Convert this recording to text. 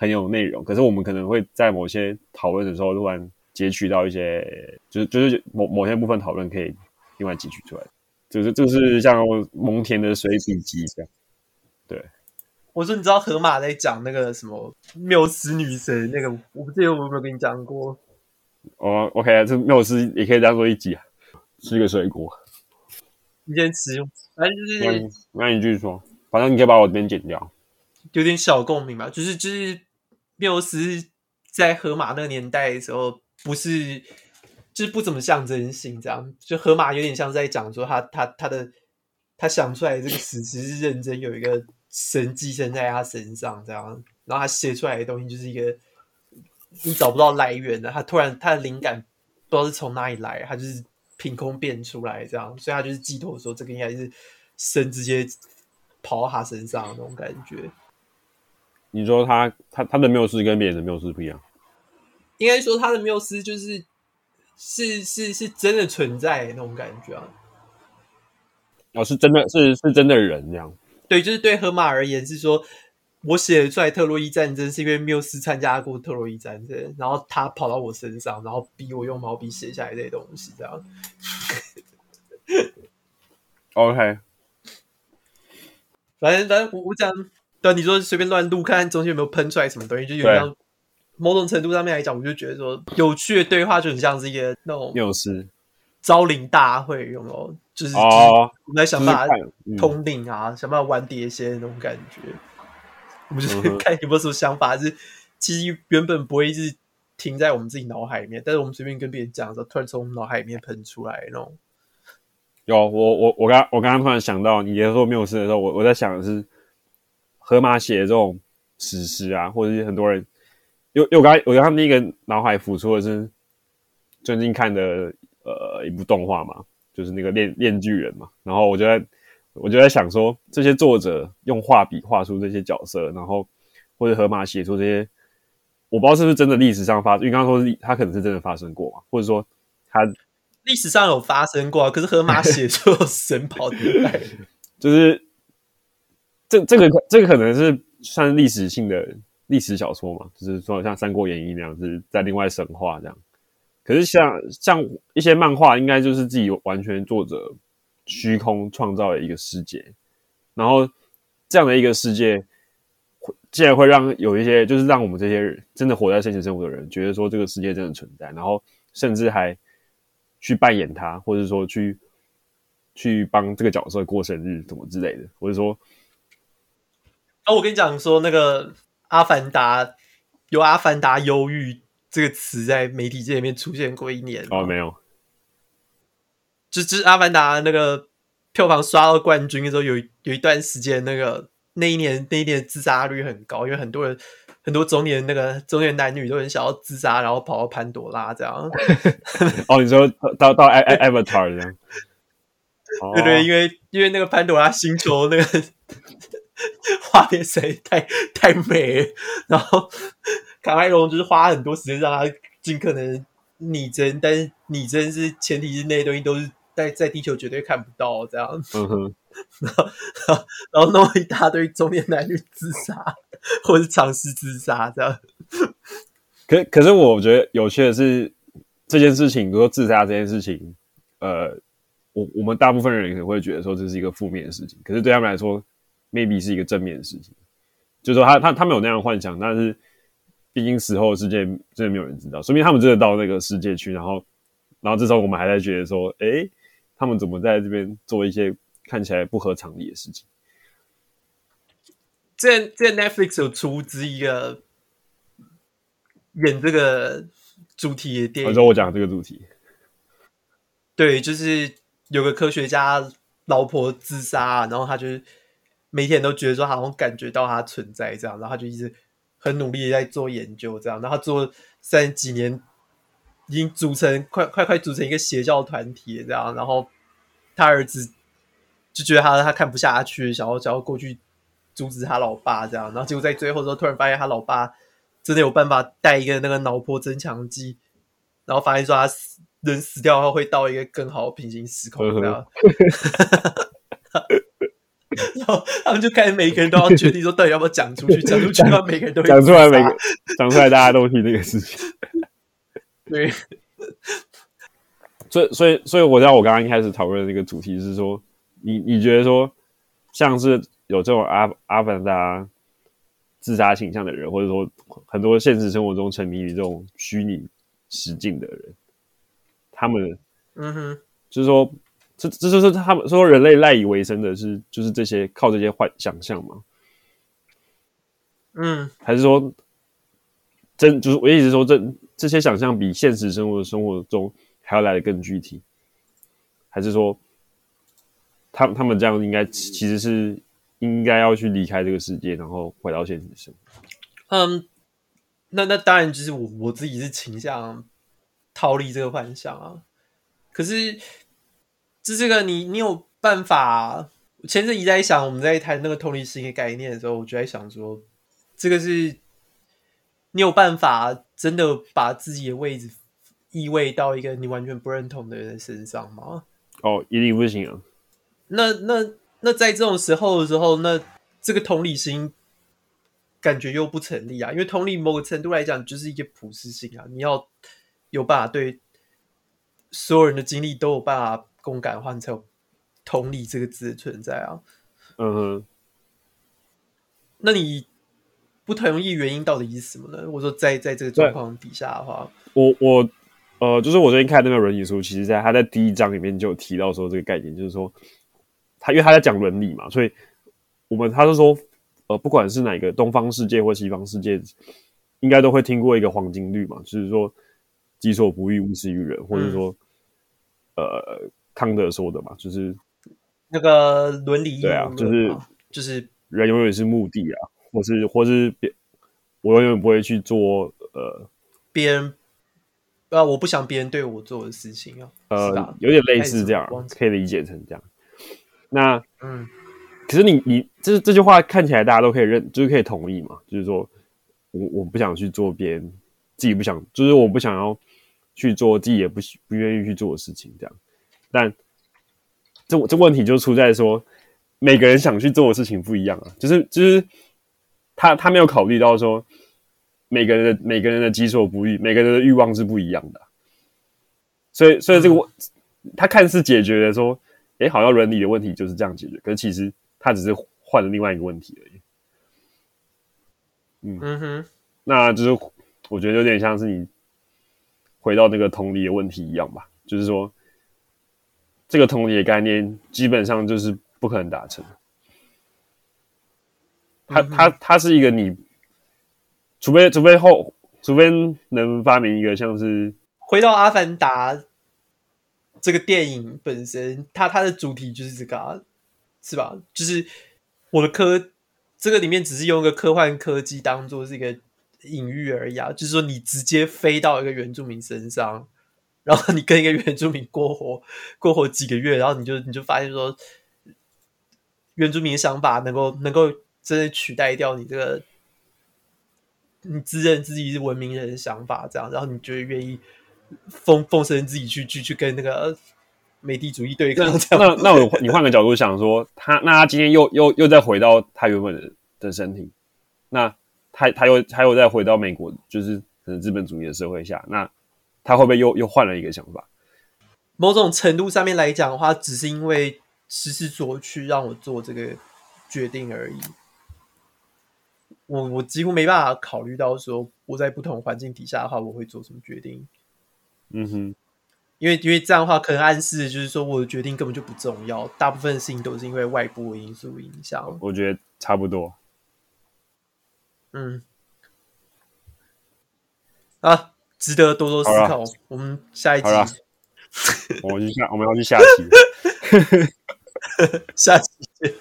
很有内容，可是我们可能会在某些讨论的时候突然截取到一些，就是就是某某些部分讨论可以另外截取出来，就是就是像蒙恬的水笔记这样。对，我说你知道河马在讲那个什么缪斯女神那个，我不记得我有没有跟你讲过。哦，OK 啊，这缪斯也可以当做一集啊，吃个水果。你先吃，反正就是那你，那你继续说，反正你可以把我这边剪掉，有点小共鸣吧，就是就是缪斯在荷马那个年代的时候，不是就是不怎么象征性，这样就荷马有点像在讲说他他他的他想出来的这个史实是认真有一个神寄生在他身上，这样，然后他写出来的东西就是一个你找不到来源的，他突然他的灵感不知道是从哪里来，他就是。凭空变出来这样，所以他就是寄托说，这个应该是神直接跑到他身上那种感觉。你说他他他的缪斯跟别人的缪斯不一样？应该说他的缪斯就是是是是真的存在的那种感觉啊。哦，是真的是是真的人这样。对，就是对河马而言是说。我写出来特洛伊战争是因为缪斯参加过特洛伊战争，然后他跑到我身上，然后逼我用毛笔写下来这些东西，这样。OK，反正反正我我讲，对你说随便乱录，看看中间有没有喷出来什么东西，就有点像某种程度上面来讲，我就觉得说有趣的对话就很像是一个那种缪斯招灵大会，有没有？就是、我们在想办法通灵啊，嗯、想办法玩碟仙那种感觉。我们就是看有没有什么想法，是其实原本不会是停在我们自己脑海里面，但是我们随便跟别人讲的时候，突然从我们脑海里面喷出来那种。有我我我刚我刚刚突然想到，你在说缪斯的时候，我我在想的是，荷马写的这种史诗啊，或者是很多人，因为因为我刚我刚刚第一个脑海浮出的是最近看的呃一部动画嘛，就是那个链链巨人嘛，然后我就在。我就在想说，这些作者用画笔画出这些角色，然后或者河马写出这些，我不知道是不是真的历史上发生，因为刚刚说是他可能是真的发生过嘛，或者说他历史上有发生过，可是河马写出神跑出来，就是这这个这个可能是算历史性的历史小说嘛，就是说像《三国演义》那样，是在另外神话这样。可是像像一些漫画，应该就是自己完全作者。虚空创造了一个世界，然后这样的一个世界，竟然会让有一些，就是让我们这些人真的活在现实生活的人，觉得说这个世界真的存在，然后甚至还去扮演他，或者说去去帮这个角色过生日，什么之类的，或者说，啊，我跟你讲说，那个《阿凡达》有“阿凡达忧郁”这个词在媒体界里面出现过一年哦，没有。就就是《阿凡达》那个票房刷到冠军的时候，有有一段时间，那个那一年那一年自杀率很高，因为很多人很多中年那个中年男女都很想要自杀，然后跑到潘多拉这样。哦，你说到到 Avatar 这样？对对，因为因为那个潘多拉星球那个 画面实在太太美了，然后卡麦隆就是花很多时间让他尽可能拟真，但是拟真是前提是那些东西都是。在在地球绝对看不到这样，嗯哼，然后 然后弄一大堆中年男女自杀，或者是尝试自杀这样。可可是我觉得有趣的是这件事情，比如说自杀这件事情，呃，我我们大部分人可能会觉得说这是一个负面的事情，可是对他们来说，maybe 是一个正面的事情。就是说他他他们有那样的幻想，但是毕竟死后的世界真的没有人知道，说明他们真的到那个世界去，然后然后这时候我们还在觉得说，诶。他们怎么在这边做一些看起来不合常理的事情？这这 Netflix 有出资一个演这个主题的电影。我说我讲这个主题，对，就是有个科学家老婆自杀，然后他就每天都觉得说好像感觉到他存在这样，然后他就一直很努力的在做研究这样，然后他做三十几年。已经组成快快快组成一个邪教团体这样，然后他儿子就觉得他他看不下去，想要想要过去阻止他老爸这样，然后结果在最后的时候突然发现他老爸真的有办法带一个那个脑波增强剂，然后发现说他死人死掉后会到一个更好的平行时空这样，后他们就开始每个人都要决定说，到底要不要讲出去？讲出去的话，每个人都讲出来，每个讲出来，大家都提这个事情。对，所以，所以，所以，我知道我刚刚一开始讨论的那个主题是说，你你觉得说，像是有这种阿阿凡达自杀倾向的人，或者说很多现实生活中沉迷于这种虚拟实境的人，他们，嗯哼，就是说。这这就是他们说人类赖以为生的是就是这些靠这些幻想象吗？嗯，还是说真就是我一直说这这些想象比现实生活的生活中还要来的更具体？还是说他他们这样应该其实是应该要去离开这个世界，然后回到现实生活？嗯，那那当然就是我我自己是倾向逃离这个幻想啊，可是。是这个你，你有办法？前阵一直在想，我们在谈那个同理心的概念的时候，我就在想说，这个是你有办法真的把自己的位置移位到一个你完全不认同的人身上吗？哦，一定不行啊！那那那在这种时候的时候，那这个同理心感觉又不成立啊，因为同理某个程度来讲就是一个普适性啊，你要有办法对所有人的经历都有办法。共感换成同理这个字的存在啊，嗯哼，那你不同意原因到底是什么呢？我说在在这个状况底下的话，我我呃，就是我最近看那本伦理书，其实在他在第一章里面就有提到说这个概念，就是说他因为他在讲伦理嘛，所以我们他就说呃，不管是哪个东方世界或西方世界，应该都会听过一个黄金律嘛，就是说己所不欲，勿施于人，或者说、嗯、呃。康德说的嘛，就是那个伦理，对啊，就是就是人永远是目的啊，或是或是别，我永远不会去做呃别人呃，我不想别人对我做的事情啊，呃，有点类似这样，可以理解成这样。那嗯，可是你你这这句话看起来大家都可以认，就是可以同意嘛，就是说我我不想去做别人自己不想，就是我不想要去做自己也不不愿意去做的事情，这样。但这这问题就出在说，每个人想去做的事情不一样啊，就是就是他他没有考虑到说，每个人的每个人的己所不欲，每个人的欲望是不一样的，所以所以这个问他看似解决了说，诶，好像伦理的问题就是这样解决，可是其实他只是换了另外一个问题而已。嗯嗯哼，那就是我觉得有点像是你回到那个同理的问题一样吧，就是说。这个同理的概念基本上就是不可能达成。它它它是一个你，除非除非后，除非能发明一个像是回到《阿凡达》这个电影本身，它它的主题就是这个啊，是吧？就是我的科，这个里面只是用一个科幻科技当做是一个隐喻而已啊，就是说你直接飞到一个原住民身上。然后你跟一个原住民过活过活几个月，然后你就你就发现说，原住民的想法能够能够真的取代掉你这个你自认自己是文明人的想法，这样，然后你就愿意奉奉承自己去去去跟那个美帝主义对抗。这样，那那我你换个角度想说，他那他今天又又又再回到他原本的的身体，那他他又他又再回到美国，就是可能资本主义的社会下，那。他会不会又又换了一个想法？某种程度上面来讲的话，只是因为时势所趋让我做这个决定而已。我我几乎没办法考虑到说我在不同环境底下的话，我会做什么决定。嗯哼，因为因为这样的话，可能暗示就是说我的决定根本就不重要，大部分的事情都是因为外部因素影响。我觉得差不多。嗯，啊。值得多多思考。我们下一集，我们去下，我们要去下期，下期见。